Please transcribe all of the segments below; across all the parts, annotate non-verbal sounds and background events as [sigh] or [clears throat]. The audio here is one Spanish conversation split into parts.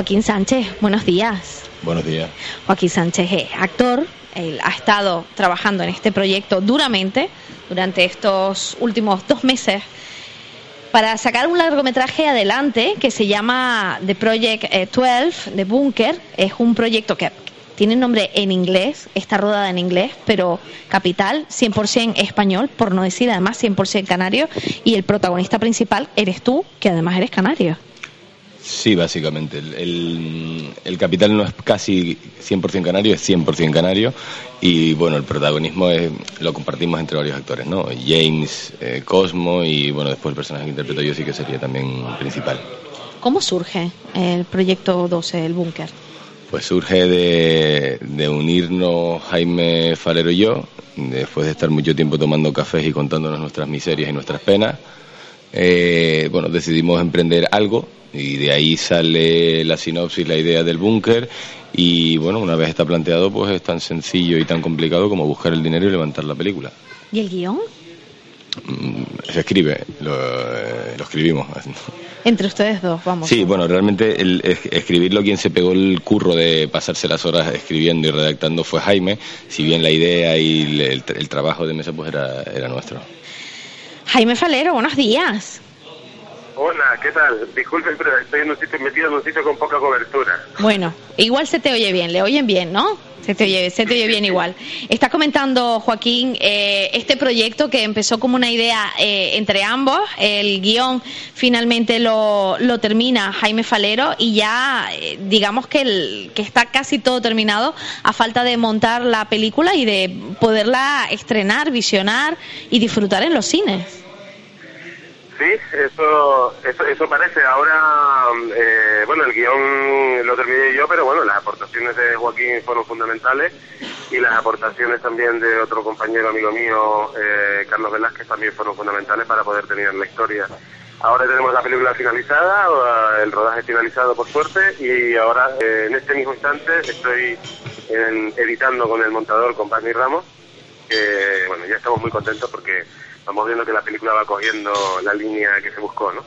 Joaquín Sánchez, buenos días. Buenos días. Joaquín Sánchez es actor, él ha estado trabajando en este proyecto duramente durante estos últimos dos meses para sacar un largometraje adelante que se llama The Project 12 de Bunker. Es un proyecto que tiene nombre en inglés, está rodada en inglés, pero capital 100% español, por no decir además 100% canario, y el protagonista principal eres tú, que además eres canario. Sí, básicamente. El, el, capital no es casi 100% canario, es 100% canario. Y bueno, el protagonismo es, lo compartimos entre varios actores, ¿no? James, eh, Cosmo y bueno, después el personaje que interpreto yo sí que sería también principal. ¿Cómo surge el proyecto 12, el búnker? Pues surge de, de unirnos Jaime Falero y yo, después de estar mucho tiempo tomando cafés y contándonos nuestras miserias y nuestras penas. Eh, bueno, decidimos emprender algo y de ahí sale la sinopsis, la idea del búnker y bueno, una vez está planteado pues es tan sencillo y tan complicado como buscar el dinero y levantar la película. ¿Y el guion? Mm, se escribe, lo, eh, lo escribimos. [laughs] Entre ustedes dos, vamos. Sí, bueno, realmente el, escribirlo quien se pegó el curro de pasarse las horas escribiendo y redactando fue Jaime, si bien la idea y el, el, el trabajo de mesa pues era, era nuestro. Jaime Falero, buenos días. Hola, ¿qué tal? Disculpen, pero estoy en un sitio, metido en un sitio con poca cobertura. Bueno, igual se te oye bien, le oyen bien, ¿no? Se te oye, se te oye bien igual. Está comentando, Joaquín, eh, este proyecto que empezó como una idea eh, entre ambos. El guion finalmente lo, lo termina Jaime Falero y ya eh, digamos que, el, que está casi todo terminado a falta de montar la película y de poderla estrenar, visionar y disfrutar en los cines. Sí, eso, eso, eso parece. Ahora, eh, bueno, el guion lo terminé yo, pero bueno, las aportaciones de Joaquín fueron fundamentales y las aportaciones también de otro compañero amigo mío, eh, Carlos Velázquez, también fueron fundamentales para poder terminar la historia. Ahora tenemos la película finalizada, el rodaje finalizado por suerte, y ahora eh, en este mismo instante estoy en, editando con el montador, con Pani Ramos, que bueno, ya estamos muy contentos porque vamos viendo que la película va cogiendo la línea que se buscó, ¿no?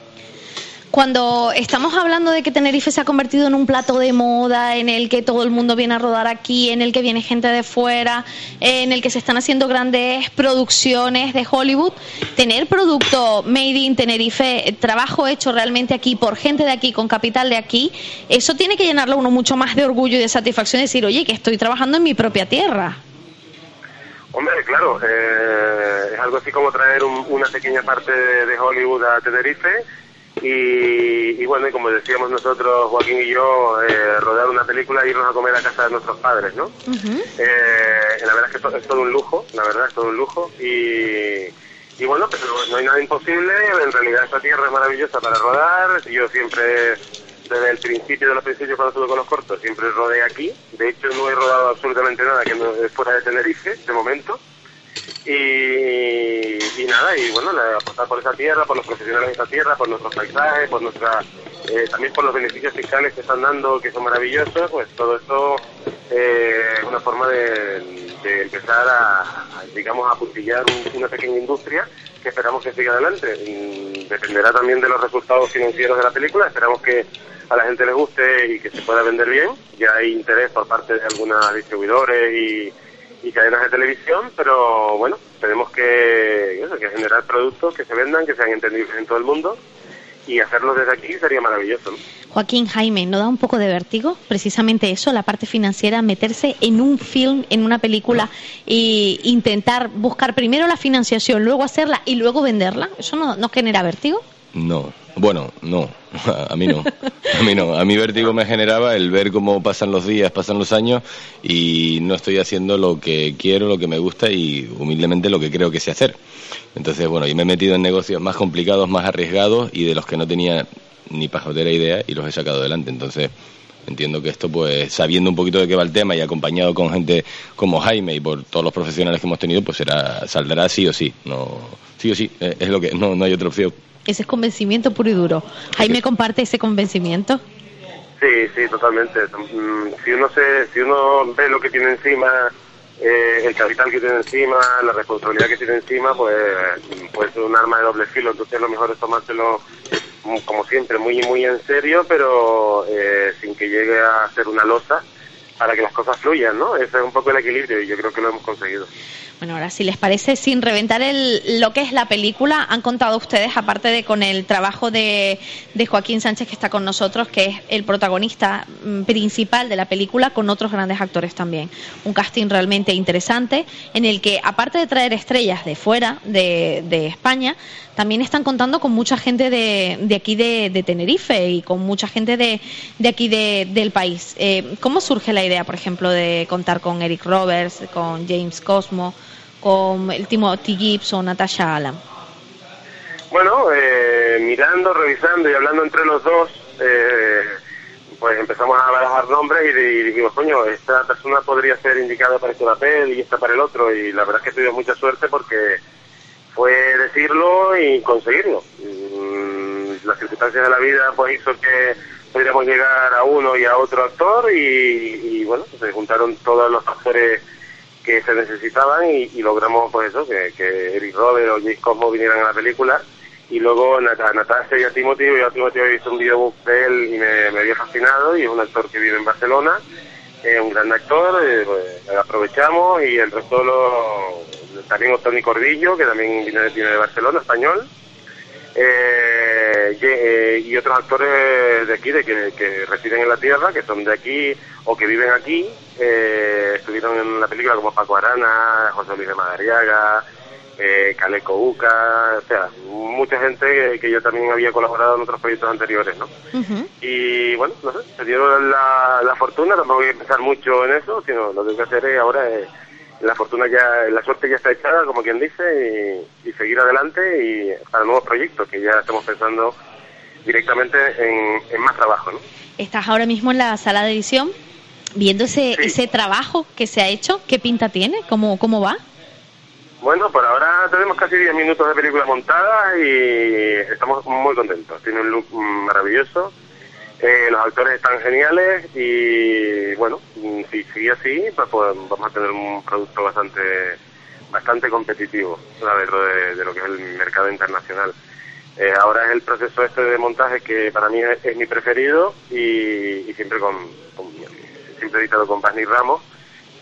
Cuando estamos hablando de que Tenerife se ha convertido en un plato de moda, en el que todo el mundo viene a rodar aquí, en el que viene gente de fuera, en el que se están haciendo grandes producciones de Hollywood, tener producto made in Tenerife, trabajo hecho realmente aquí por gente de aquí, con capital de aquí, eso tiene que llenarlo uno mucho más de orgullo y de satisfacción decir, oye, que estoy trabajando en mi propia tierra. Hombre, claro, eh, es algo así como traer un, una pequeña parte de, de, Hollywood a Tenerife Y, bueno, y como decíamos nosotros, Joaquín y yo, eh, rodar una película e irnos a comer a casa de nuestros padres, ¿no? eh, la verdad es que es todo un lujo, la verdad es todo un lujo. Y, y bueno, pero no hay nada imposible, en realidad esta tierra es maravillosa para rodar, yo siempre desde el principio de los principios cuando estuve con los cortos, siempre rodé aquí. De hecho, no he rodado absolutamente nada que no fuera de Tenerife, de momento. Y, nada, y bueno, apostar por esa tierra, por los profesionales de esta tierra, por nuestros paisajes, por nuestra, eh, también por los beneficios fiscales que están dando, que son maravillosos, pues todo esto eh, es una forma de, empezar a, digamos, a puntillar una pequeña industria que esperamos que siga adelante. dependerá también de los resultados financieros de la película, esperamos que a la gente les guste y que se pueda vender bien. Ya hay interés por parte de algunos distribuidores y, cadenas de televisión, pero bueno, tenemos que, que generar productos que se vendan, que sean entendidos en todo el mundo y hacerlo desde aquí sería maravilloso. Joaquín Jaime, ¿no da un poco de vértigo precisamente eso, la parte financiera, meterse en un film, en una película e intentar buscar primero la financiación, luego hacerla y luego venderla? ¿Eso no, no genera vértigo? No, bueno, no, [laughs] a mí no, a mí no. A mí vértigo me generaba el ver cómo pasan los días, pasan los años y no estoy haciendo lo que quiero, lo que me gusta y humildemente lo que creo que sé hacer. Entonces, bueno, y me he metido en negocios más complicados, más arriesgados y de los que no tenía ni pajotera idea y los he sacado adelante. Entonces, entiendo que esto, pues, sabiendo un poquito de qué va el tema y acompañado con gente como Jaime y por todos los profesionales que hemos tenido, pues será, saldrá sí o sí. No, sí o sí, eh, es lo que, no, no hay otra opción. Ese es convencimiento puro y duro. Jaime comparte ese convencimiento. Sí, sí, totalmente. Mm, si uno se, si uno ve lo que tiene encima, eh, el capital que tiene encima, la responsabilidad que tiene encima, pues puede ser un arma de doble filo. Entonces lo mejor es tomárselo, mm, como siempre, muy muy en serio, pero eh, sin que llegue a ser una losa para que las cosas fluyan, ¿no? Ese es un poco el equilibrio y yo creo que lo hemos conseguido. Bueno, ahora si les parece, sin reventar el, lo que es la película, han contado ustedes, aparte de con el trabajo de, de Joaquín Sánchez que está con nosotros, que es el protagonista mm, principal de la película, con otros grandes actores también. Un casting realmente interesante, en el que, aparte de traer estrellas de fuera, de, de España, también están contando con mucha gente de, de aquí de, Tenerife y con mucha gente de, de aquí del país. Eh, ¿Cómo surge la idea, por ejemplo, de contar con Eric Roberts, con James Cosmo? Con el Timothy Gibson, Natasha Allen? Bueno, eh, mirando, revisando y hablando entre los dos, eh, pues empezamos a barajar nombres y, dijimos, coño, esta persona podría ser indicada para este papel y esta para el otro. Y la verdad es que tuvimos mucha suerte porque fue decirlo y conseguirlo. Mm, las circunstancias de la vida pues hizo que pudiéramos llegar a uno y a otro actor y, y bueno, se juntaron todos los factores que se necesitaban y, logramos pues eso, que, que, Eric Robert o James Cosmo vinieran a la película. Y luego a Natasha y a Timothy, yo a Timothy he visto un videobook de él y me, había fascinado y es un actor que vive en Barcelona, es un gran actor, eh, pues, aprovechamos y el resto lo, también Tony Cordillo, que también viene, de Barcelona, español, eh, eh, y otros actores de aquí, de que, que residen en la tierra, que son de aquí o que viven aquí, eh, estuvieron en la película como Paco Arana, José Luis de Madariaga, eh, Caleco Uca, o sea, mucha gente que, yo también había colaborado en otros proyectos anteriores, ¿no? Y bueno, no sé, se dieron la, la fortuna, tampoco voy a pensar mucho en eso, sino lo que tengo que hacer es ahora la fortuna ya, la suerte ya está echada, como quien dice, y, seguir adelante y para nuevos proyectos que ya estamos pensando directamente en, en más trabajo, ¿no? Estás ahora mismo en la sala de edición viendo ese, ese trabajo que se ha hecho, ¿qué pinta tiene? ¿Cómo, cómo va? Bueno, por ahora tenemos casi 10 minutos de película montada y estamos muy contentos. Tiene un look maravilloso, eh, los actores están geniales y bueno, si sigue así, pues, pues, vamos a tener un producto bastante bastante competitivo dentro de, de lo que es el mercado internacional. Eh, ahora es el proceso este de montaje que para mí es, mi preferido y, siempre con, con siempre editado con Paz Ramos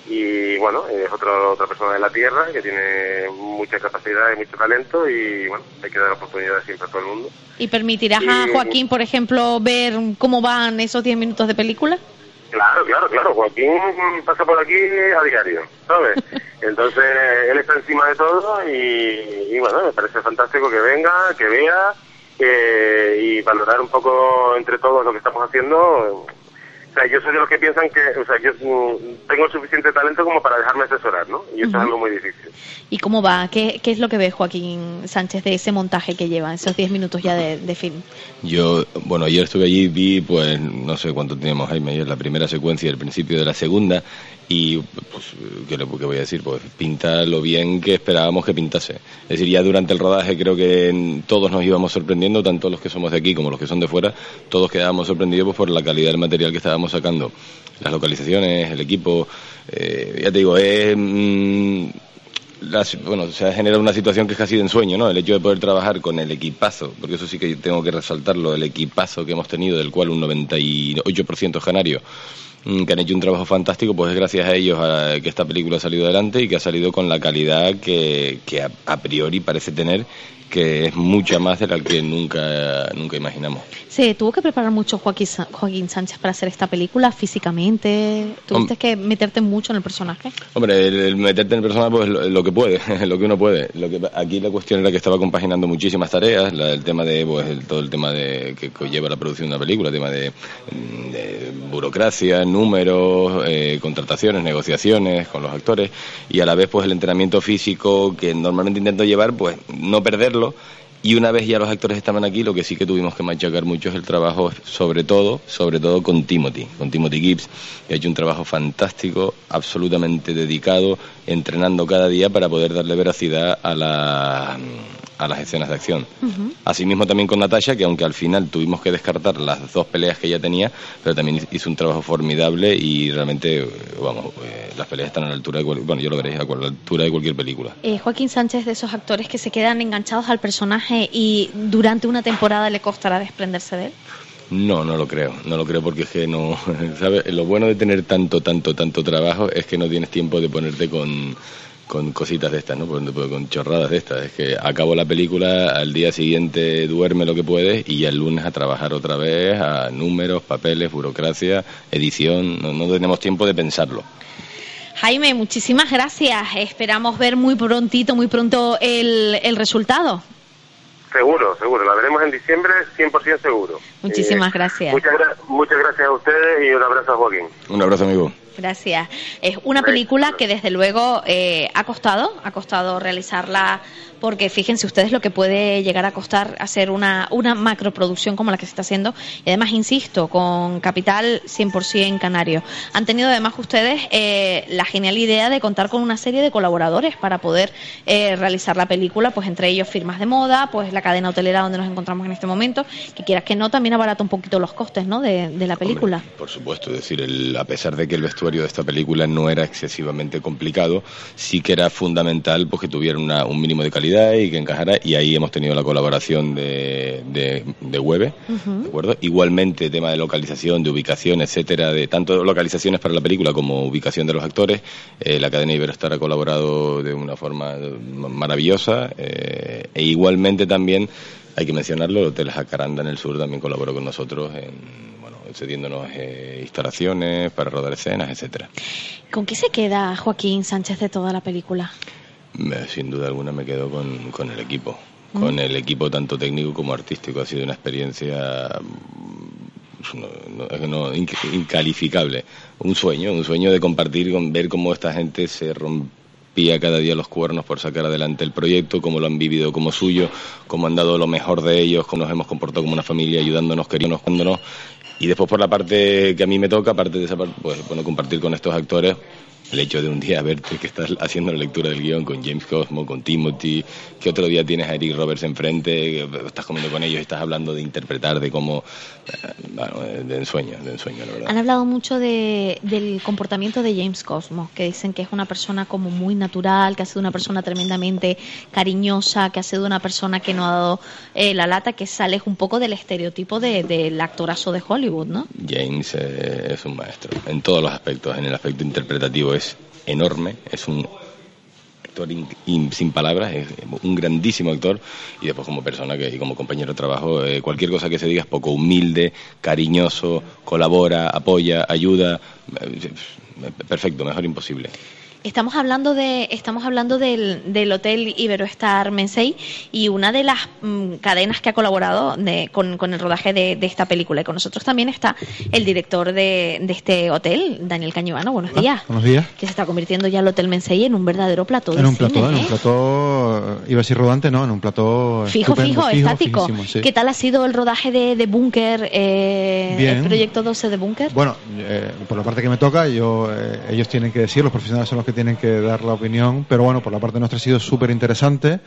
y bueno, es otro, otra persona de la tierra que tiene mucha capacidad y mucho talento y bueno, hay que dar oportunidades siempre a todo el mundo. ¿Y permitirás a Joaquín, por ejemplo, ver cómo van esos 10 minutos de película? Claro, claro, claro. Joaquín pasa por aquí a diario, ¿sabes? [laughs] Entonces, él está encima de todo y, y bueno, me parece fantástico que venga, que vea eh, y valorar un poco entre todos lo que estamos haciendo o sea, yo soy de los que piensan que, o sea, yo mm, tengo suficiente talento como para dejarme asesorar, ¿no? Y eso es algo muy difícil. ¿Y cómo va? ¿Qué, ¿Qué, es lo que ve Joaquín Sánchez de ese montaje que lleva, esos 10 minutos ya de, film? Yo, bueno, ayer estuve allí, vi, pues, no sé cuánto teníamos, Jaime, ayer la primera secuencia, el principio de la segunda, y pues, ¿qué, le, voy a decir? Pues pinta lo bien que esperábamos que pintase. Es decir, ya durante el rodaje creo que todos nos íbamos sorprendiendo, tanto los que somos de aquí como los que son de fuera, todos quedábamos sorprendidos pues, por la calidad del material que estábamos sacando. Las localizaciones, el equipo, eh, ya te digo, es... Mm, bueno, se ha generado una situación que es casi de ensueño, ¿no? El hecho de poder trabajar con el equipazo, porque eso sí que tengo que resaltarlo, el equipazo que hemos tenido, del cual un 98% es canario, que han hecho un trabajo fantástico, pues es gracias a ellos que esta película ha salido adelante y que ha salido con la calidad que, que a, priori parece tener que es mucha más de la que nunca, nunca imaginamos. ¿Se tuvo que preparar mucho Joaquín, Joaquín Sánchez para hacer esta película físicamente? ¿Tuviste que meterte mucho en el personaje? Hombre, el, meterte en el personaje pues lo, que puede, [laughs] lo que uno puede. Lo que, aquí la cuestión era que estaba compaginando muchísimas tareas, el tema de, pues todo el tema de que lleva la producción de una película, el tema de, burocracia, números, eh, contrataciones, negociaciones con los actores y a la vez pues el entrenamiento físico que normalmente intento llevar, pues no perderlo y una vez ya los actores estaban aquí, lo que sí que tuvimos que machacar mucho es el trabajo, sobre todo, sobre todo con Timothy, con Timothy Gibbs, que ha hecho un trabajo fantástico, absolutamente dedicado, entrenando cada día para poder darle veracidad a la a las escenas de acción. Asimismo también con Natasha, que aunque al final tuvimos que descartar las dos peleas que ella tenía, pero también hizo un trabajo formidable y realmente, vamos, eh, las peleas están a la altura de, bueno, yo lo veréis, a la altura de cualquier película. Eh, Joaquín Sánchez de esos actores que se quedan enganchados al personaje y durante una temporada le costará desprenderse de él. No, no lo creo, no lo creo porque es que no, [laughs] ¿sabes? Lo bueno de tener tanto, tanto, tanto trabajo es que no tienes tiempo de ponerte con con cositas de estas, ¿no? Con, chorradas de estas. Es que acabo la película, al día siguiente duerme lo que puedes y ya el lunes a trabajar otra vez, a números, papeles, burocracia, edición. No, tenemos tiempo de pensarlo. Jaime, muchísimas gracias. Esperamos ver muy prontito, muy pronto el, el resultado. Seguro, seguro. La veremos en diciembre, 100% seguro. Muchísimas eh, gracias. Muchas, muchas gracias a ustedes y un abrazo a Joaquín. Un abrazo, amigo. Gracias. Es una película que desde luego eh, ha costado, ha costado realizarla porque fíjense ustedes lo que puede llegar a costar hacer una, una macroproducción como la que se está haciendo y además, insisto, con capital 100% canario. Han tenido además ustedes eh, la genial idea de contar con una serie de colaboradores para poder eh, realizar la película, pues entre ellos firmas de moda, pues la cadena hotelera donde nos encontramos en este momento, que quieras que no, también abarata un poquito los costes ¿no? de, la película. por supuesto, es decir, el, a pesar de que el vestuario de esta película no era excesivamente complicado, sí que era fundamental pues, que tuviera una, un mínimo de calidad y que encajara, y ahí hemos tenido la colaboración de, de, de Webe, ¿de acuerdo? Igualmente, tema de localización, de ubicación, etcétera, de tanto localizaciones para la película como ubicación de los actores. Eh, la cadena Iberostar ha colaborado de una forma maravillosa, eh, e igualmente también, hay que mencionarlo, el Hotel Jacaranda en el sur también colaboró con nosotros en cediéndonos eh, instalaciones para rodar escenas, etcétera. ¿Con qué se queda Joaquín Sánchez de toda la película? sin duda alguna me quedo con, con el equipo, con el equipo tanto técnico como artístico. Ha sido una experiencia mm, incalificable. Un sueño, un sueño de compartir, con ver cómo esta gente se rompía cada día los cuernos por sacar adelante el proyecto, cómo lo han vivido como suyo, cómo han dado lo mejor de ellos, cómo nos hemos comportado como una familia, ayudándonos, queriéndonos, cuándonos. Y después por la parte que a mí me toca, aparte de esa parte, pues bueno, compartir con estos actores el hecho de un día verte que estás haciendo la lectura del guion con James Cosmo, con Timothy, que otro día tienes a Eric Roberts enfrente, estás comiendo con ellos y estás hablando de interpretar, de cómo, eh, bueno, de ensueño, de ensueño, la verdad. Han hablado mucho de, del comportamiento de James Cosmo, que dicen que es una persona como muy natural, que ha sido una persona tremendamente cariñosa, que ha sido una persona que no ha dado eh, la lata, que sale un poco del estereotipo del actorazo de Hollywood, ¿no? James eh, es un maestro, en todos los aspectos, en el aspecto interpretativo es enorme, es un actor sin palabras, es un grandísimo actor y después como persona que, y como compañero de trabajo, eh, cualquier cosa que se diga es poco humilde, cariñoso, colabora, apoya, ayuda, eh, perfecto, mejor imposible. Estamos hablando de estamos hablando del, del hotel Iberoestar Mensei y una de las mm, cadenas que ha colaborado de- con, con el rodaje de, de esta película. Y con nosotros también está el director de, de este hotel, Daniel Cañivano. Buenos Hola, días. buenos días. Que se está convirtiendo ya el Hotel Mensei en un verdadero plató En un cine, plató, en ¿eh? un plató, iba a decir rodante, no, en un plató Fijo, fijo, estático. fijísimo, sí. ¿Qué tal ha sido el rodaje de, de Búnker, eh, el proyecto 12 de Búnker? Bueno, eh, por la parte que me toca, yo, eh, ellos tienen que decir, los profesionales son los que tienen que dar la opinión, pero bueno, por la parte nuestra ha sido súper interesante.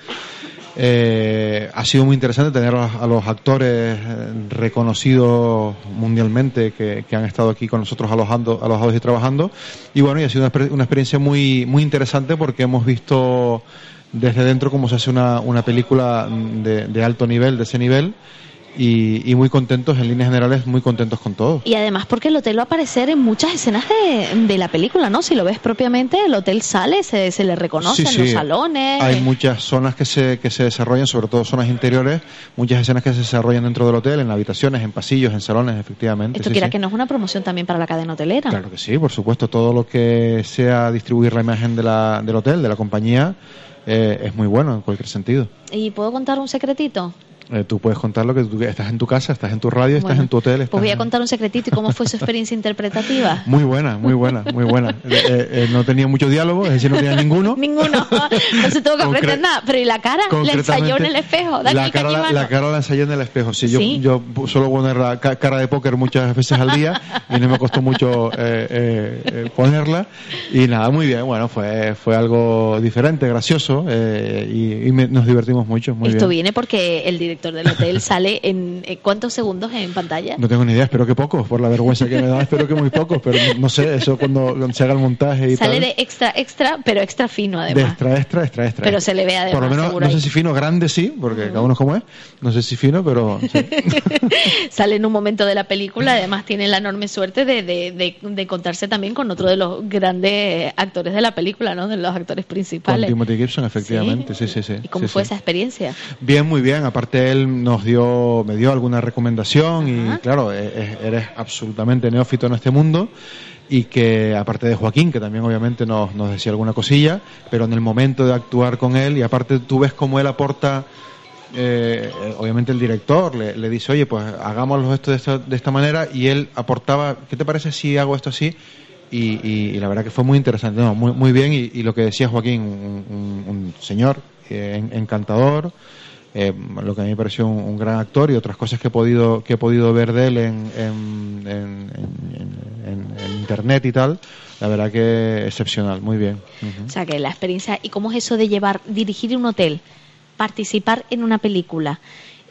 Eh, ha sido muy interesante tener a, los actores eh, reconocidos mundialmente que, han estado aquí con nosotros alojando, alojados y trabajando. Y bueno, y ha sido una, exper- una experiencia muy, muy interesante porque hemos visto desde dentro cómo se hace una, una película de alto nivel, de ese nivel. Y, y muy contentos, en líneas generales, muy contentos con todo. Y además porque el hotel va a aparecer en muchas escenas de, de la película, ¿no? Si lo ves propiamente, el hotel sale, se, se le reconoce en los salones. Hay muchas zonas que se, que se desarrollan, sobre todo zonas interiores, muchas escenas que se desarrollan dentro del hotel, en habitaciones, en pasillos, en salones, efectivamente. Esto sí, quiera que no es una promoción también para la cadena hotelera. Claro que sí, por supuesto. Todo lo que sea distribuir la imagen de la, del hotel, de la compañía, eh, es muy bueno en cualquier sentido. ¿Y puedo contar un secretito? Eh, tú puedes contar lo que tú estás en tu casa, estás en tu radio, estás Bueno, en tu hotel. Pues estás voy a contar un secretito y cómo fue su experiencia interpretativa. [laughs] Muy buena, muy buena, muy buena. [laughs] Eh, eh, eh, no tenía mucho diálogo, es decir, no tenía ninguno. [laughs] Ninguno. No se tuvo que Concre- aprender nada. Pero ¿y la cara? La ensayó en el espejo. La Daniel cara, la, la cara la ensayé en el espejo. Sí, yo, Sí. yo suelo poner la ca- cara de póker muchas veces al día y no me costó mucho eh, eh, ponerla. Y nada, muy bien. Bueno, fue, fue algo diferente, gracioso y, y me- nos divertimos mucho. Muy Esto bien. viene porque el director del hotel sale en eh, ¿cuántos segundos en pantalla? No tengo ni idea, espero que pocos, por la vergüenza que me da, espero que muy pocos, pero no, sé, eso cuando, cuando se haga el montaje y Sale tal. de extra, extra, pero extra fino De además. extra, extra, extra, extra. Pero se le ve además, Por lo menos, no sé si fino, grande sí, porque cada uno es como es. No sé si fino, pero sí. [laughs] Sale en un momento de la película, además tiene la enorme suerte de, de, de, de contarse también con otro de los grandes actores de la película, ¿no? De los actores Con principales. Timothy Gibson, efectivamente, sí, sí, sí. ¿Y cómo sí, fue esa experiencia? Bien, muy bien. Aparte él nos dio, me dio alguna recomendación Ajá. y claro, e- e- eres absolutamente neófito en este mundo y que aparte de Joaquín, que también obviamente nos, nos decía alguna cosilla, pero en el momento de actuar con él y aparte tú ves cómo él aporta, eh, obviamente el director le, le dice, oye, pues hagámoslo esto de esta, de esta manera y él aportaba, ¿qué te parece si hago esto así? Y, y- y la verdad que fue muy interesante, no, muy, muy bien y, y lo que decía Joaquín, un, un- un señor eh, en- encantador, eh, lo que a mí me pareció un, un gran actor y otras cosas que he podido que he podido ver de él en, en, en- internet y tal, la verdad que excepcional, muy bien. O sea, que la experiencia, ¿y cómo es eso de llevar, dirigir un hotel, participar en una película?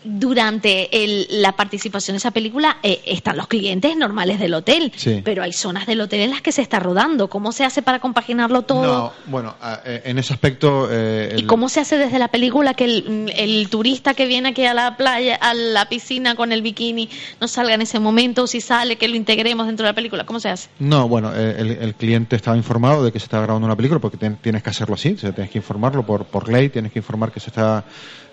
Durante el- la participación en esa película eh, están los clientes normales del hotel, Sí. pero hay zonas del hotel en las que se está rodando. ¿Cómo se hace para compaginarlo todo? No, bueno, eh, en ese aspecto eh, ¿Y cómo se hace desde la película que el, el turista que viene aquí a la playa, a la piscina con el bikini, no salga en ese momento? O si sale, que lo integremos dentro de la película. ¿Cómo se hace? No, bueno, eh, el, el cliente estaba informado de que se estaba grabando una película porque ten- tienes que hacerlo así, o sea, tienes que informarlo por, por ley, tienes que informar que se está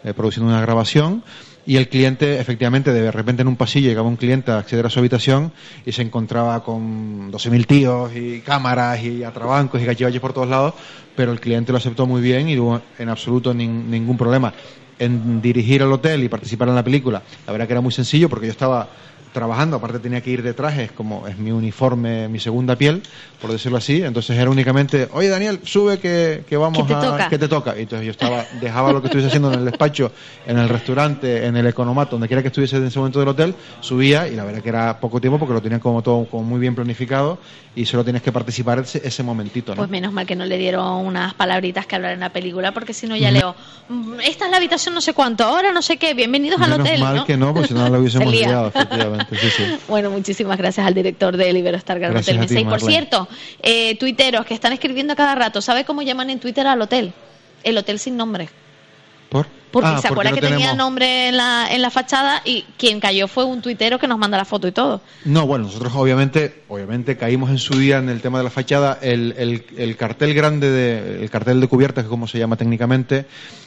eh, produciendo una grabación y el cliente, efectivamente, de repente en un pasillo llegaba un cliente a acceder a su habitación y se encontraba con 12.000 tíos y cámaras y atrabancos y cachivaches por todos lados, pero el cliente lo aceptó muy bien y hubo en absoluto nin- ningún problema. En dirigir al hotel y participar en la película, la verdad que era muy sencillo porque yo estaba trabajando, aparte tenía que ir de traje, es como es mi uniforme, mi segunda piel, por decirlo así, entonces era únicamente, oye Daniel, sube que, que vamos ¿Qué te a... toca? que te toca? Y entonces yo estaba, dejaba lo que estuviese haciendo en el despacho, en el restaurante, en el economato, donde quiera que estuviese en ese momento del hotel, subía y la verdad que era poco tiempo porque lo tenían como todo como muy bien planificado y solo tienes que participar ese, ese momentito, ¿no? Pues menos mal que no le dieron unas palabritas que hablar en la película, porque si no ya leo, "Mm, esta es la habitación no sé cuánto, ahora no sé qué, bienvenidos al Menos hotel. mal ¿no? que no, porque si no lo [laughs] hubiésemos liado, efectivamente, sí, sí. [laughs] Bueno, muchísimas gracias al director de Iberostar Gran Gracias Hotel Mesa. Y por cierto, eh, tuiteros que están escribiendo a cada rato, ¿sabe cómo llaman en Twitter al hotel? El hotel sin nombre. ¿Por? Porque Ah, se porque acuerda no que tenía nombre en la, en la fachada y quien cayó fue un tuitero que nos manda la foto y todo. No, bueno, nosotros obviamente, obviamente caímos en su día en el tema de la fachada. El, el- el cartel grande, de, el cartel de cubierta, que es como se llama técnicamente,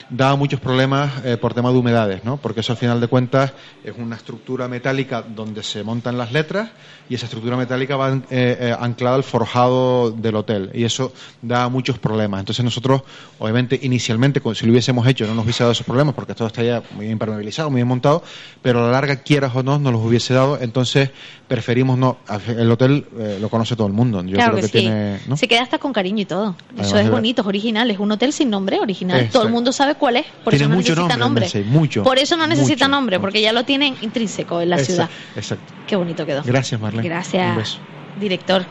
daba muchos problemas eh, por tema de humedades, ¿no? Porque eso al final de cuentas es una estructura metálica donde se montan las letras y esa estructura metálica va eh, eh, anclada al forjado del hotel y eso da muchos problemas. Entonces nosotros, obviamente, inicialmente, si lo hubiésemos hecho, no nos hubiese dado esos problemas porque todo está muy impermeabilizado, muy bien montado, pero a la larga, quieras o no, nos los hubiese dado. Entonces preferimos no. El hotel eh, lo conoce todo el mundo. Yo claro creo que, que, sí. tiene. ¿no? Se queda hasta con cariño y todo. Además eso es bonito, es original. Es un hotel sin nombre original. Exacto. Todo el mundo sabe cuál es. Por Tiene eso no mucho necesita nombre, nombre. Nancy, mucho, por eso no necesita mucho, nombre, mucho. porque ya lo tienen intrínseco en la ciudad. Exacto. Qué bonito quedó. Gracias, Marlene. Gracias, director.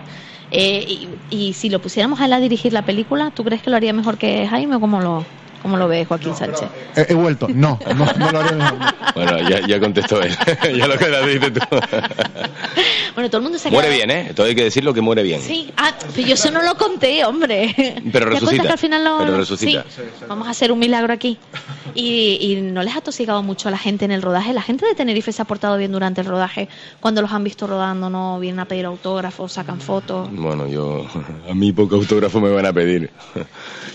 Eh, y, y si lo pusiéramos a él a dirigir la película, ¿tú crees que lo haría mejor que Jaime o cómo lo, cómo lo ve Joaquín Sánchez? He, he vuelto. No, no, no lo haré. Bueno, ya, ya contestó él. [laughs] ya lo que le dices tú. [laughs] Bueno, todo el mundo se muere bien, ¿eh? Todo hay que decirlo que muere bien. Sí, ah, pero yo eso no lo conté, hombre. Pero [laughs] ¿Te resucita, cuentas que al final lo... pero resucita. Sí, vamos a hacer un milagro aquí. Y, y no les ha tosigado mucho a la gente en el rodaje. La gente de Tenerife se ha portado bien durante el rodaje. Cuando los han visto rodando, no vienen a pedir autógrafos, sacan fotos. Bueno, yo. A mí poco autógrafo me van a pedir. Eh,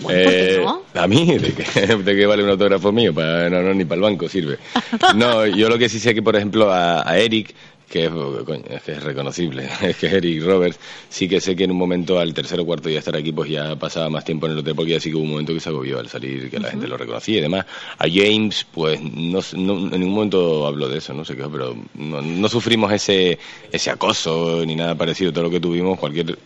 Bueno, ¿por qué no? ¿A mí? [laughs] ¿De qué, ¿De qué vale un autógrafo mío? Para, no, no, ni para el banco sirve. No, yo lo que sí sé que, por ejemplo, a, a Eric, que es, coño, es que es reconocible, [laughs] es que Eric Roberts, sí que sé que en un momento, al tercer o cuarto día de estar aquí, pues ya pasaba más tiempo en el hotel, porque ya sí que hubo un momento que se agobió al salir, que la gente lo reconocía y demás. A James, pues no, no- en ningún momento habló de eso, no sé qué, pero no, no sufrimos ese, ese acoso ni nada parecido. Todo lo que tuvimos, cualquier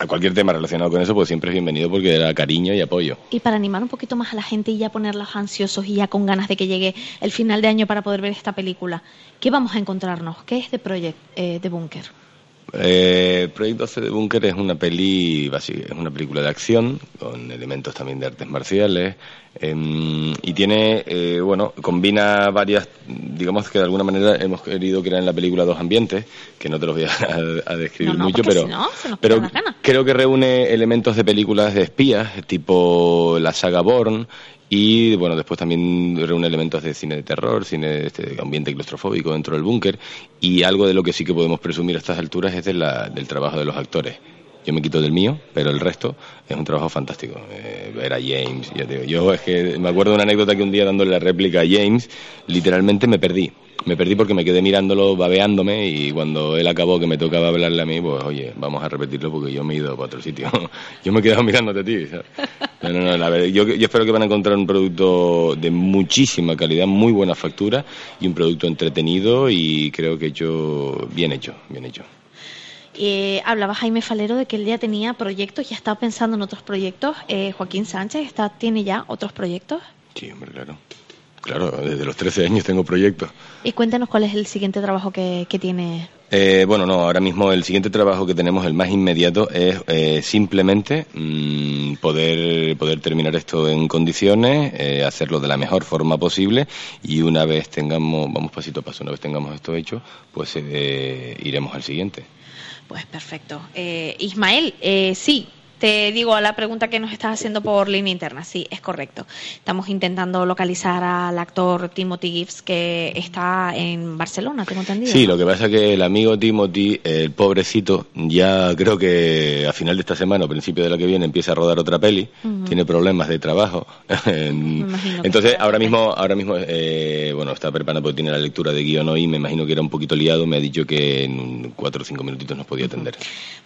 a cualquier tema relacionado con eso, pues siempre es bienvenido porque era cariño y apoyo. Y para animar un poquito más a la gente y ya ponerlos ansiosos y ya con ganas de que llegue el final de año para poder ver esta película, ¿qué vamos a encontrarnos? ¿Qué es de Project eh, de Bunker? Eh, Project 12 de Bunker es una peli, es una película de acción con elementos también de artes marciales em, y tiene, eh, bueno, combina varias, digamos que de alguna manera hemos querido crear en la película dos ambientes que no te los voy a, a describir No, no, mucho, pero, si no, se nos pero creo que reúne elementos de películas de espías tipo la saga Bourne y bueno, después también reúne elementos de cine de terror, cine de este ambiente claustrofóbico dentro del búnker y algo de lo que sí que podemos presumir a estas alturas es del trabajo de los actores. Yo me quito del mío, pero el resto es un trabajo fantástico. Eh, ver a James, ya te digo, yo es que me acuerdo de una anécdota que un día dándole la réplica a James, literalmente me perdí. Me perdí porque me quedé mirándolo, babeándome y cuando él acabó que me tocaba hablarle a mí, pues oye, vamos a repetirlo porque yo me he ido para otro sitio. [laughs] yo me he quedado mirándote a ti. ¿sabes? No, no, no, la verdad, yo, yo espero que van a encontrar un producto de muchísima calidad, muy buena factura y un producto entretenido y creo que hecho, bien hecho, bien hecho. Eh, hablaba Jaime Falero de que él ya tenía proyectos, ya estaba pensando en otros proyectos. Eh, Joaquín Sánchez está, tiene ya otros proyectos. Sí, hombre, claro. Claro, desde los 13 años tengo proyectos. Y cuéntanos cuál es el siguiente trabajo que, que tiene. Eh, bueno, no, ahora mismo el siguiente trabajo que tenemos, el más inmediato, es eh, simplemente mm, poder, poder terminar esto en condiciones, eh, hacerlo de la mejor forma posible y una vez tengamos, vamos pasito a paso, una vez tengamos esto hecho, pues eh, iremos al siguiente. Pues perfecto. Eh, Ismael, eh, sí, te digo a la pregunta que nos estás haciendo por línea interna. Sí, es correcto. Estamos intentando localizar al actor Timothy Gibbs que está en Barcelona, tengo entendido. Sí, lo que pasa es que el amigo Timothy, el pobrecito, ya creo que a final de esta semana o principio de la que viene empieza a rodar otra peli, tiene problemas de trabajo. [laughs] Entonces, ahora mismo, ahora mismo eh, bueno, está preparando porque tiene la lectura de guion hoy, me imagino que era un poquito liado, me ha dicho que en cuatro o cinco minutitos nos podía atender.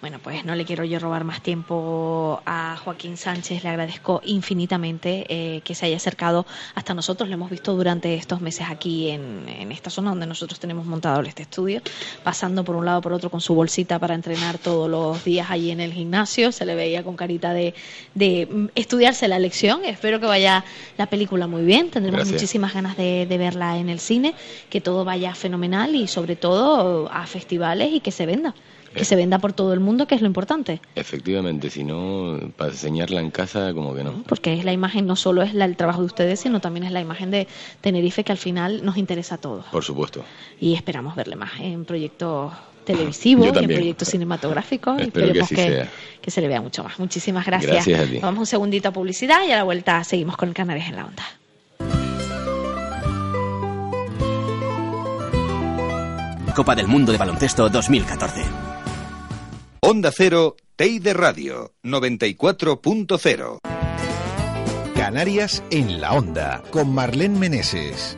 Bueno, pues no le quiero yo robar más tiempo a Joaquín Sánchez. Le agradezco infinitamente eh, que se haya acercado hasta nosotros. Lo hemos visto durante estos meses aquí en, en esta zona donde nosotros tenemos montado este estudio, pasando por un lado por otro con su bolsita para entrenar todos los días allí en el gimnasio. Se le veía con carita de, de mm, estudiarse la lección. Espero que vaya la película muy bien. Tendremos Gracias. muchísimas ganas de, de verla en el cine, que todo vaya fenomenal y sobre todo a festivales y que se venda que se venda por todo el mundo, que es lo importante. Efectivamente, si no, para enseñarla en casa, como que no. Porque es la imagen, no solo es la, el trabajo de ustedes, sino también es la imagen de Tenerife, que al final nos interesa a todos. Por supuesto. Y esperamos verle más en proyectos televisivos [laughs] y en proyectos cinematográficos. [laughs] Espero Esperemos que, que, se le vea mucho más. Muchísimas gracias. Gracias a ti. Vamos un segundito a publicidad y a la vuelta seguimos con Canarias en la Onda. Copa del Mundo de Baloncesto 2014. Onda Cero, Tei de Radio, 94.0. Canarias en la Onda, con Marlene Meneses.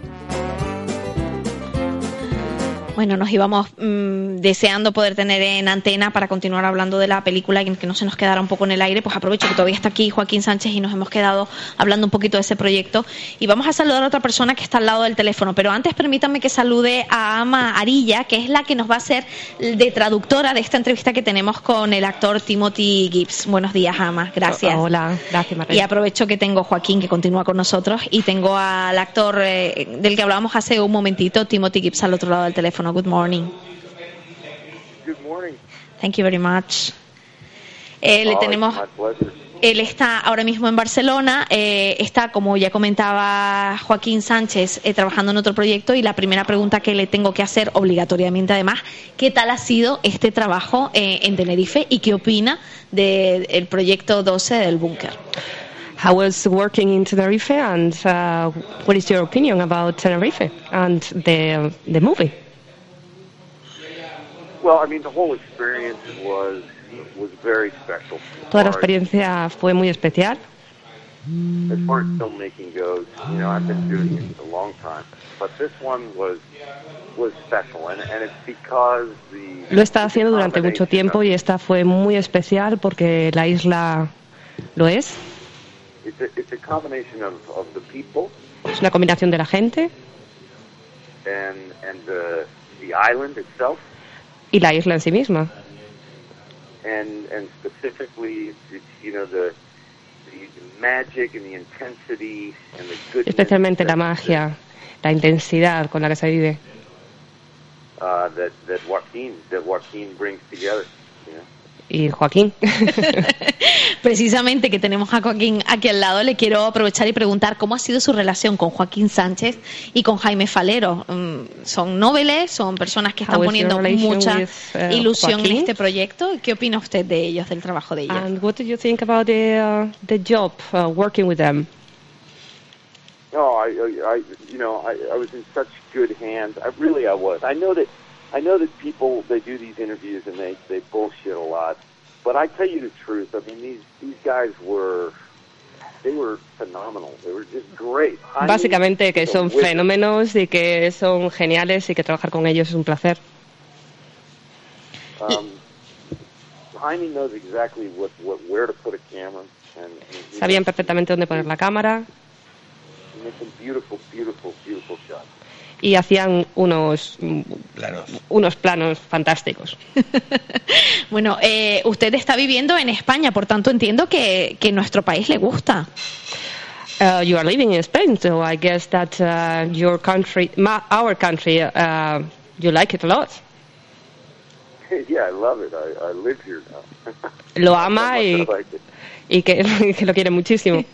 Bueno, nos íbamos mm, deseando poder tener en antena para continuar hablando de la película y que no se nos quedara un poco en el aire. Pues aprovecho que todavía está aquí Joaquín Sánchez y nos hemos quedado hablando un poquito de ese proyecto. Y vamos a saludar a otra persona que está al lado del teléfono. Pero antes permítanme que salude a Ama Arilla, que es la que nos va a ser de traductora de esta entrevista que tenemos con el actor Timothy Gibbs. Buenos días, Ama. Gracias. Hola, gracias, María. Y aprovecho que tengo Joaquín, que continúa con nosotros, y tengo al actor eh, del que hablábamos hace un momentito, Timothy Gibbs, al otro lado del teléfono. Good morning. Good morning. Thank you very much. Eh, le Oh, tenemos, él está ahora mismo en Barcelona, eh, está, como ya comentaba Joaquín Sánchez, eh, trabajando en otro proyecto y la primera pregunta que le tengo que hacer obligatoriamente además, ¿qué tal ha sido este trabajo eh, en Tenerife y qué opina del proyecto 12 del búnker? I was working in Tenerife, and uh, what is your opinion about Tenerife and the the movie? Well, I mean, the whole experience was was very special. Toda la experiencia fue muy especial. As far as filmmaking goes, you know, I've been doing it a long time, but this one was was special, and and it's because the Lo está haciendo durante mucho tiempo y esta fue muy especial porque la isla lo es. it's a, it's a combination of, of the people Es una combinación de la gente and and the the island itself, y la isla en sí misma. and and specifically, you know, the the magic and the intensity and the goodness Especialmente la magia, la intensidad con la que se vive. uh, that that Joaquin that Joaquin brings together. You know? Y Joaquín. [laughs] [laughs] Precisamente que tenemos a Joaquín aquí al lado, le quiero aprovechar y preguntar cómo ha sido su relación con Joaquín Sánchez y con Jaime Falero. Mm, Son noveles, son personas que están poniendo mucha with, uh, ilusión en Joaquín? este proyecto. ¿Qué opina usted de ellos, del trabajo de ellos? And what do you think about the uh, the job uh, working with them? No, I, I, I you know, I, I was in such good hands. I really, I was. I know that, I know that people they do these interviews and they they bullshit a lot, but I tell you the truth. I mean, these these guys were, they were phenomenal. They were just great. Jaime Básicamente que son fenómenos y que son geniales y que trabajar con ellos es un placer. Um, Jaime knows exactly what, what where to put a camera, and, and he Sabían makes- perfectamente dónde poner la cámara he makes some beautiful, beautiful, beautiful shots. Y hacían unos mm, unos planos fantásticos. [laughs] Bueno, eh, usted está viviendo en España, por tanto entiendo que, que nuestro país le gusta. Uh, you are living in Spain, so I guess that uh, your country, ma our country, uh, you like it a lot. [laughs] yeah, I love it. I, I live here now. Lo ama [laughs] y, I like it. Y que, [laughs] que lo quiere muchísimo.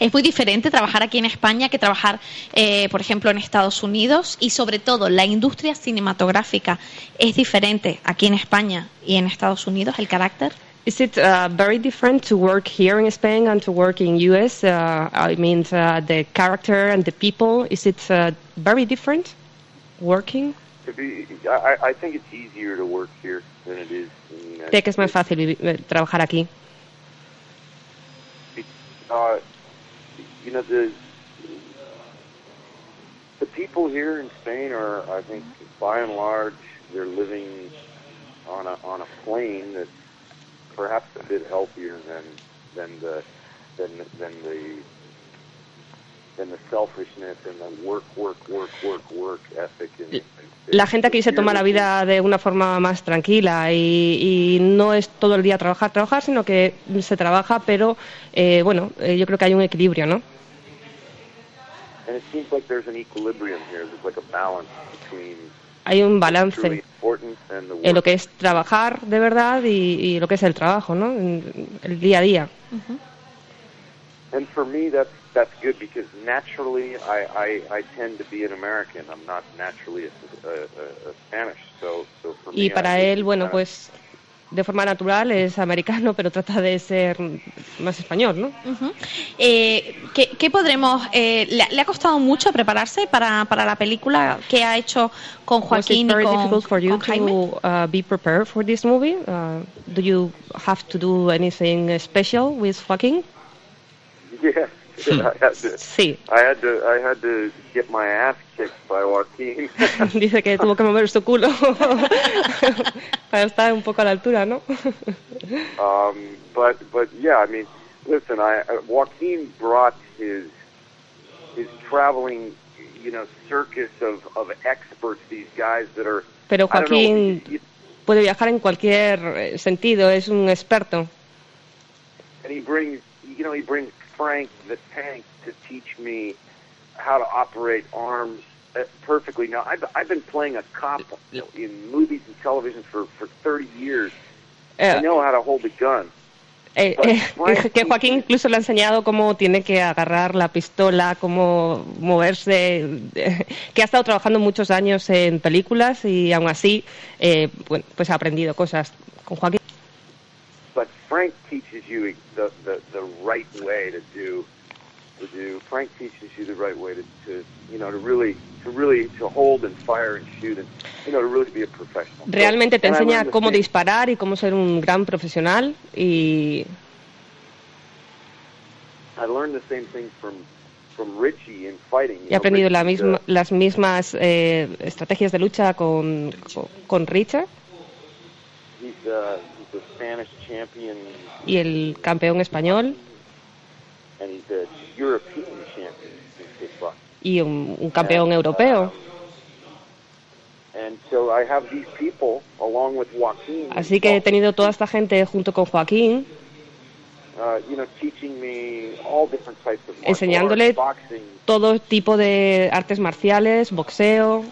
Es muy diferente trabajar aquí en España que trabajar, eh, por ejemplo, en Estados Unidos y sobre todo la industria cinematográfica es diferente aquí en España y en Estados Unidos, el carácter. Is it uh, very different to work here in Spain and to work in US? Uh, I mean, uh, the character and the people. Is it uh, very different working? I, I think it's easier to work here than it is in the United Sé que es más fácil eh, trabajar aquí. Uh, you know the the people here in Spain are, I think, by and large, they're living on a on a plane that's perhaps a bit healthier than than the than than the La gente aquí se toma la vida de una forma más tranquila y, y no es todo el día trabajar, trabajar, sino que se trabaja, pero eh, bueno, eh, yo creo que hay un equilibrio, ¿no? and it seems like there's an equilibrium here. There's like a balance between Hay un balance important and the en work. lo que es trabajar de verdad y, y lo que es el trabajo, ¿no? En- El día a día. And for me, that's good because naturally, I, I, I tend to be an American. I'm not naturally a, a, a, a Spanish. So so for me, Y I para think él, it's bueno, kind of pues de forma natural es americano, pero trata de ser más español, ¿no? Ujú. Eh, ¿qué, qué podremos...? eh, le, le ha costado mucho prepararse para, para la película que ha hecho con Was it Joaquín y very con, difficult for you con Jaime? to uh, be prepared for this movie? Uh, do you have to do anything special with Joaquin? [laughs] Yeah, [laughs] I had to. Sí. I had to. I had to get my ass kicked by Joaquin. [laughs] Dice que tuvo que mover su culo [laughs] para estar un poco a la altura, ¿no? um, but but yeah, I mean, listen, I uh, Joaquin brought his his traveling, you know, circus of of experts. These guys that are. Pero know, Joaquín puede viajar en cualquier eh, sentido, es un experto. and he brings you know he brings Frank the tank to teach me how to operate arms uh, perfectly. Now I've I've been playing a cop in movies and television for for 30 years. I Eh, know how to hold a gun. eh, [laughs] eh, que Joaquín incluso le ha enseñado cómo tiene que agarrar la pistola, cómo moverse, que ha estado trabajando muchos años en películas y aún así eh, pues ha aprendido cosas con Joaquín. But Frank teaches you the the, the right way to do to do. Frank teaches you the right way to, to you know to really to really to hold and fire and shoot and you know to really be a professional. So- Realmente te enseña the cómo disparar y cómo ser un gran profesional y I learned the same thing from from Richie in fighting. You he know, aprendido la misma, uh, las mismas eh, estrategias de lucha con, con, con Richard he's, uh, y el campeón español and he's a European champion in kickboxing. y un, un campeón europeo. Joaquin. Así que he tenido toda esta gente junto con Joaquín uh, enseñándole todo tipo de artes marciales, boxeo.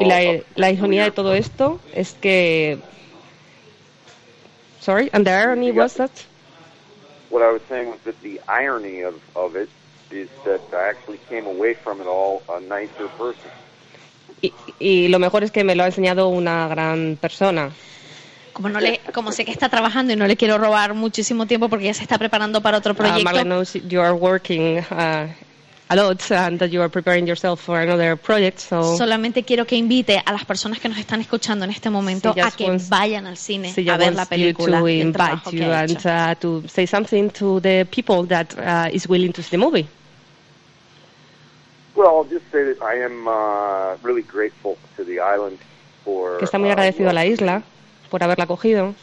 Y la, a la ironía de todo esto es que... Sorry, and the irony was that... what I was saying was that the irony of, of it is that I actually came away from it all a nicer person. Y, y lo mejor es que me lo ha enseñado una gran persona. Como, no le, como sé que está trabajando y no le quiero robar muchísimo tiempo porque ya se está preparando para otro Uh, proyecto. Marlene knows you are working uh, a lot and that you are preparing yourself for another project, so Solamente quiero que invite a las personas que nos están escuchando en este momento a just que wants- vayan al cine a ver la película. to invite you and uh, to say something to the people that uh, is willing to see the movie. Well, I'll just say that I am uh, really grateful to the island for Que está muy uh, agradecido a la isla por haberla acogido,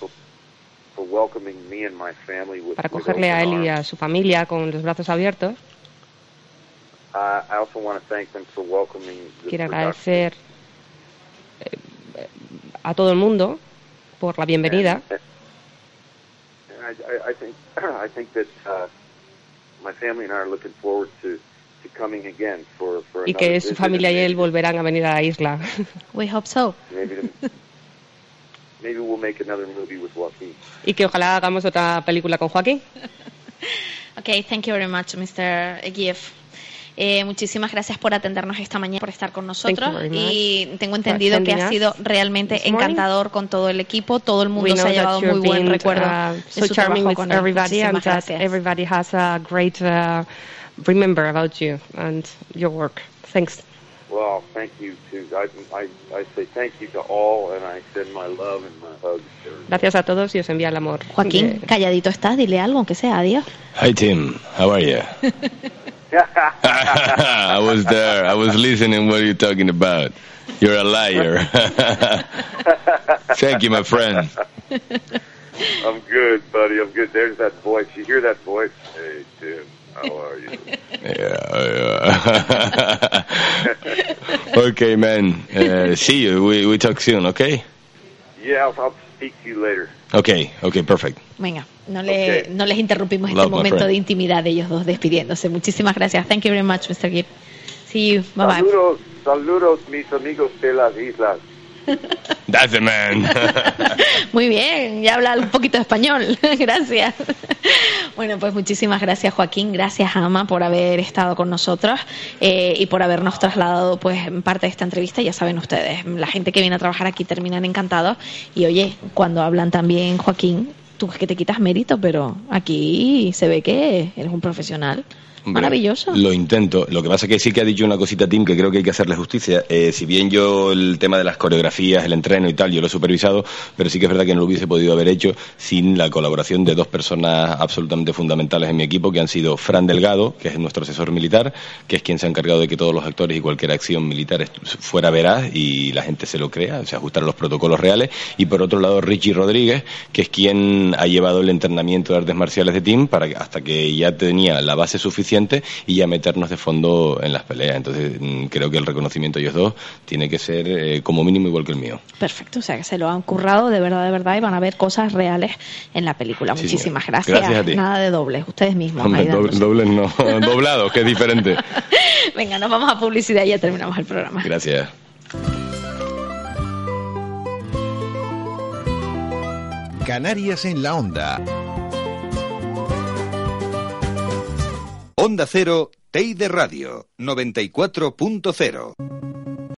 for welcoming me and my family with, para with acogerle a él y a su familia con los brazos abiertos. Quiero agradecer eh, a todo el mundo por la bienvenida. And I, I, I think [clears throat] I think that uh, my family and I are looking forward to, to coming again for, for y que su familia y él volverán a venir a la isla. [laughs] We hope so. Maybe, we'll make another movie with Joaquin. y que ojalá hagamos otra película con Joaquín. [laughs] Okay, thank you very much, Mr. Gief. Eh, muchísimas gracias por atendernos esta mañana, por estar con nosotros. very much Y tengo for entendido que ha us sido realmente this morning. encantador con todo el equipo. Todo el mundo se ha llevado that you've muy buen been recuerdo uh, de su charming trabajo with con él. everybody and Muchísimas that gracias. everybody has a great uh, remember about you and your work. Thanks. Well, thank you to I, I, I say thank you to all, and I send my love and my hugs. Gracias a todos y os envía el amor. Joaquín, calladito estás, dile algo, aunque sea adiós. Hi Tim, how are you? [laughs] [laughs] I was there. I was listening. What are you talking about? You're a liar. [laughs] Thank you, my friend. I'm good, buddy. I'm good. There's that voice. You hear that voice? Hey, Tim, how are you? Yeah. yeah. [laughs] okay, man. Uh, see you. We we talk soon. Okay. Yeah, I'll, I'll speak to you later. Okay. Okay. Perfect. Venga, no, le, Ok. no les interrumpimos este Love, my momento friend. de intimidad de ellos dos despidiéndose. Muchísimas gracias. Thank you very much, Mr. Gibb. See you. Bye bye. Saludos, saludos, mis amigos de las islas. [laughs] That's the man. [laughs] Muy bien, ya habla un poquito de español. [laughs] Gracias. Bueno, pues muchísimas gracias Joaquín, gracias Ama por haber estado con nosotros eh, y por habernos trasladado pues parte de esta entrevista. Ya saben ustedes, la gente que viene a trabajar aquí terminan encantados y oye, cuando hablan también Joaquín, tú es que te quitas mérito, pero aquí se ve que eres un profesional. Maravilloso. Lo intento. Lo que pasa es que sí que ha dicho una cosita Tim que creo que hay que hacerle justicia. Eh, si bien yo el tema de las coreografías, el entreno y tal, yo lo he supervisado, pero sí que es verdad que no lo hubiese podido haber hecho sin la colaboración de dos personas absolutamente fundamentales en mi equipo, que han sido Fran Delgado, que es nuestro asesor militar, que es quien se ha encargado de que todos los actores y cualquier acción militar fuera veraz y la gente se lo crea, se ajustar a los protocolos reales. Y por otro lado, Richie Rodríguez, que es quien ha llevado el entrenamiento de artes marciales de Tim para que, hasta que ya tenía la base suficiente y ya meternos de fondo en las peleas. Entonces mm, creo que el reconocimiento de ellos dos tiene que ser eh, como mínimo igual que el mío. Perfecto, o sea que se lo han currado de verdad, de verdad y van a ver cosas reales en la película. Muchísimas gracias. Nada de dobles, ustedes mismos. dobles no, [laughs] doblados, que es diferente. [laughs] Venga, nos vamos a publicidad y ya terminamos el programa. Gracias. Canarias en la onda. Onda Cero, Teide Radio, 94.0.